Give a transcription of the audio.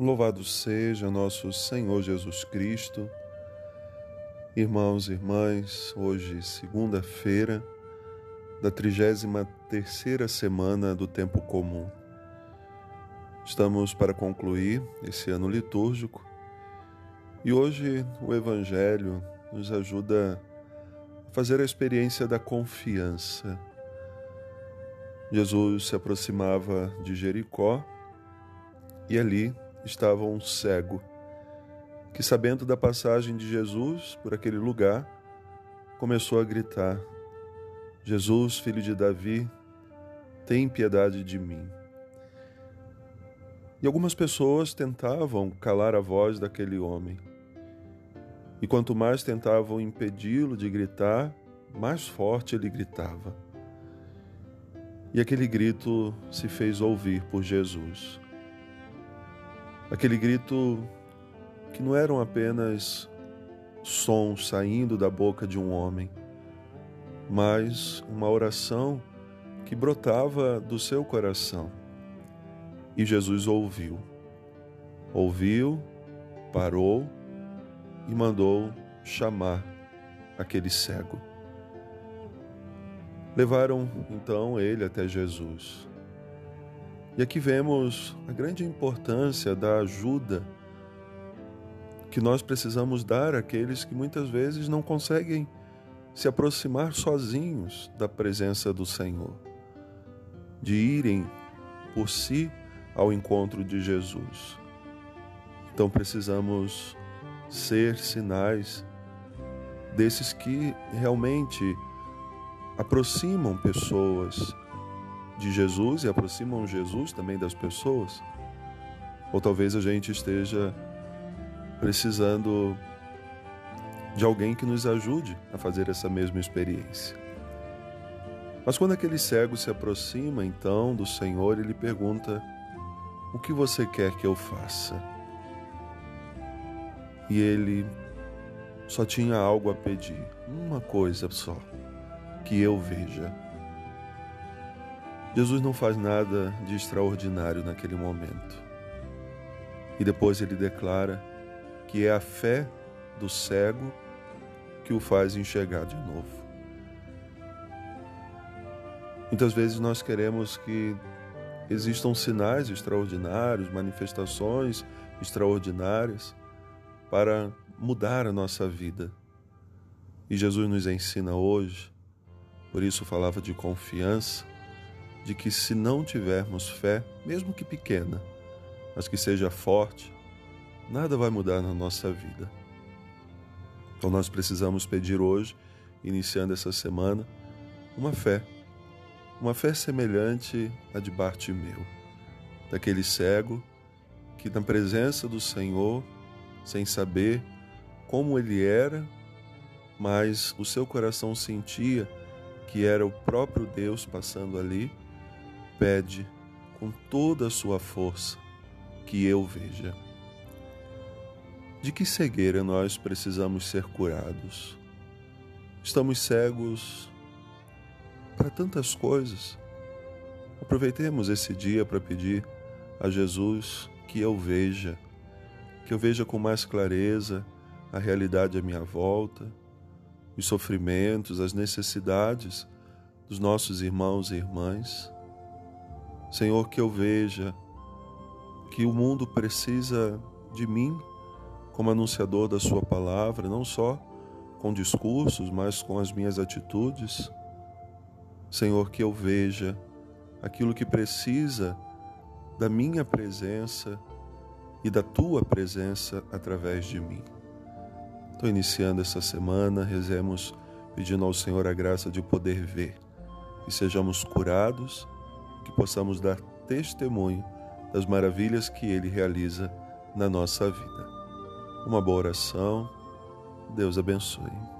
Louvado seja nosso Senhor Jesus Cristo. Irmãos e irmãs, hoje, segunda-feira, da 33 terceira semana do tempo comum. Estamos para concluir esse ano litúrgico e hoje o Evangelho nos ajuda a fazer a experiência da confiança. Jesus se aproximava de Jericó e ali estava um cego, que, sabendo da passagem de Jesus por aquele lugar, começou a gritar: Jesus, filho de Davi, tem piedade de mim. E algumas pessoas tentavam calar a voz daquele homem. E quanto mais tentavam impedi-lo de gritar, mais forte ele gritava. E aquele grito se fez ouvir por Jesus. Aquele grito que não eram apenas sons saindo da boca de um homem, mas uma oração que brotava do seu coração. E Jesus ouviu. Ouviu, parou e mandou chamar aquele cego. Levaram então ele até Jesus. E aqui vemos a grande importância da ajuda que nós precisamos dar àqueles que muitas vezes não conseguem se aproximar sozinhos da presença do Senhor, de irem por si ao encontro de Jesus. Então precisamos ser sinais desses que realmente aproximam pessoas de Jesus e aproximam Jesus também das pessoas? Ou talvez a gente esteja precisando de alguém que nos ajude a fazer essa mesma experiência. Mas quando aquele cego se aproxima então do Senhor, ele pergunta: O que você quer que eu faça? E ele só tinha algo a pedir, uma coisa só, que eu veja. Jesus não faz nada de extraordinário naquele momento. E depois ele declara que é a fé do cego que o faz enxergar de novo. Muitas vezes nós queremos que existam sinais extraordinários, manifestações extraordinárias para mudar a nossa vida. E Jesus nos ensina hoje, por isso falava de confiança, de que se não tivermos fé, mesmo que pequena, mas que seja forte, nada vai mudar na nossa vida. Então nós precisamos pedir hoje, iniciando essa semana, uma fé, uma fé semelhante à de Bartimeu, daquele cego que na presença do Senhor, sem saber como ele era, mas o seu coração sentia que era o próprio Deus passando ali pede com toda a sua força que eu veja. De que cegueira nós precisamos ser curados? Estamos cegos para tantas coisas. Aproveitemos esse dia para pedir a Jesus que eu veja, que eu veja com mais clareza a realidade à minha volta, os sofrimentos, as necessidades dos nossos irmãos e irmãs Senhor, que eu veja que o mundo precisa de mim como anunciador da Sua palavra, não só com discursos, mas com as minhas atitudes. Senhor, que eu veja aquilo que precisa da minha presença e da tua presença através de mim. Estou iniciando essa semana, rezemos pedindo ao Senhor a graça de poder ver e sejamos curados que possamos dar testemunho das maravilhas que Ele realiza na nossa vida. Uma boa oração. Deus abençoe.